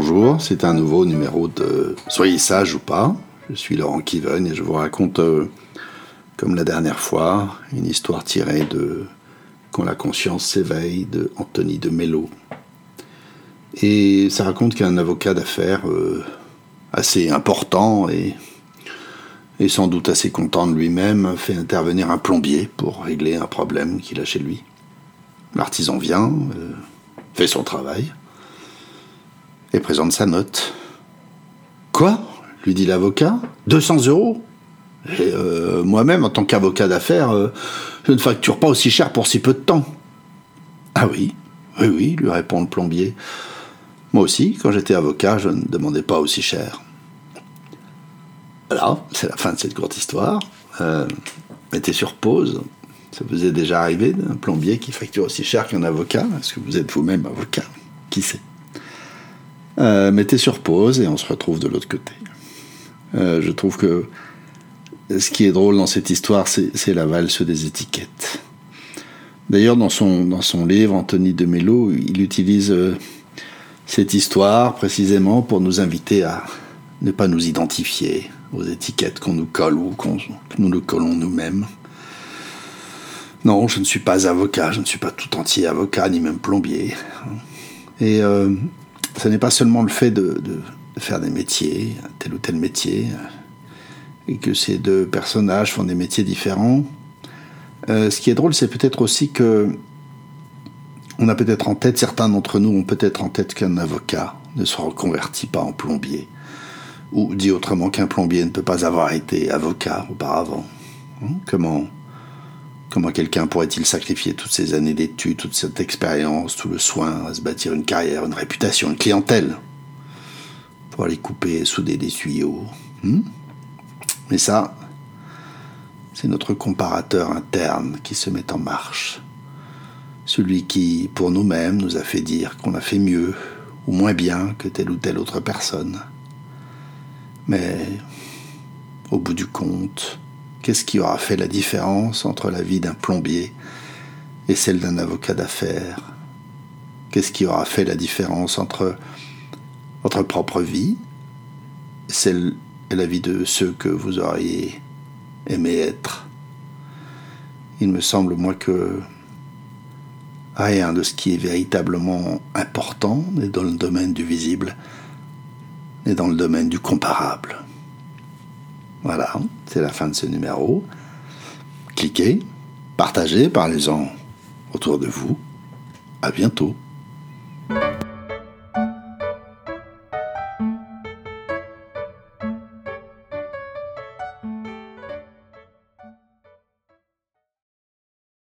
Bonjour, c'est un nouveau numéro de Soyez sage ou pas. Je suis Laurent Kiven et je vous raconte, euh, comme la dernière fois, une histoire tirée de Quand la conscience s'éveille de Anthony de Mello. Et ça raconte qu'un avocat d'affaires euh, assez important et, sans doute assez content de lui-même fait intervenir un plombier pour régler un problème qu'il a chez lui. L'artisan vient, euh, fait son travail et présente sa note. Quoi? Lui dit l'avocat. 200 euros? Euh, moi-même, en tant qu'avocat d'affaires, euh, je ne facture pas aussi cher pour si peu de temps. Ah oui, oui, oui, lui répond le plombier. Moi aussi, quand j'étais avocat, je ne demandais pas aussi cher. Voilà, c'est la fin de cette courte histoire. Euh, mettez sur pause. Ça vous est déjà arrivé d'un plombier qui facture aussi cher qu'un avocat? Est-ce que vous êtes vous-même avocat? Qui sait? Euh, Mettez sur pause et on se retrouve de l'autre côté. Euh, je trouve que ce qui est drôle dans cette histoire, c'est la valse des étiquettes. D'ailleurs, dans son, dans son livre, Anthony de Mello, il utilise euh, cette histoire précisément pour nous inviter à ne pas nous identifier aux étiquettes qu'on nous colle ou qu'on nous le collons nous-mêmes. Non, je ne suis pas avocat, je ne suis pas tout entier avocat, ni même plombier. Et ce n'est pas seulement le fait de, faire des métiers, tel ou tel métier, et que ces deux personnages font des métiers différents. Euh, ce qui est drôle, c'est peut-être aussi que on a peut-être en tête, certains d'entre nous ont peut-être en tête qu'un avocat ne se reconvertit pas en plombier. Ou dit autrement qu'un plombier ne peut pas avoir été avocat auparavant. Hein, comment comment quelqu'un pourrait-il sacrifier toutes ces années d'études, toute cette expérience, tout le soin à se bâtir une carrière, une réputation, une clientèle pour aller couper et souder des tuyaux hein Mais ça, c'est notre comparateur interne qui se met en marche. Celui qui, pour nous-mêmes, nous a fait dire qu'on a fait mieux ou moins bien que telle ou telle autre personne. Mais au bout du compte, qu'est-ce qui aura fait la différence entre la vie d'un plombier et celle d'un avocat d'affaires? Qu'est-ce qui aura fait la différence entre votre propre vie, celle et la vie de ceux que vous auriez aimé être? Il me semble, moi, que rien de ce qui est véritablement important n'est dans le domaine du visible, n'est dans le domaine du comparable. Voilà, c'est la fin de ce numéro. Cliquez, partagez, parlez-en autour de vous. À bientôt.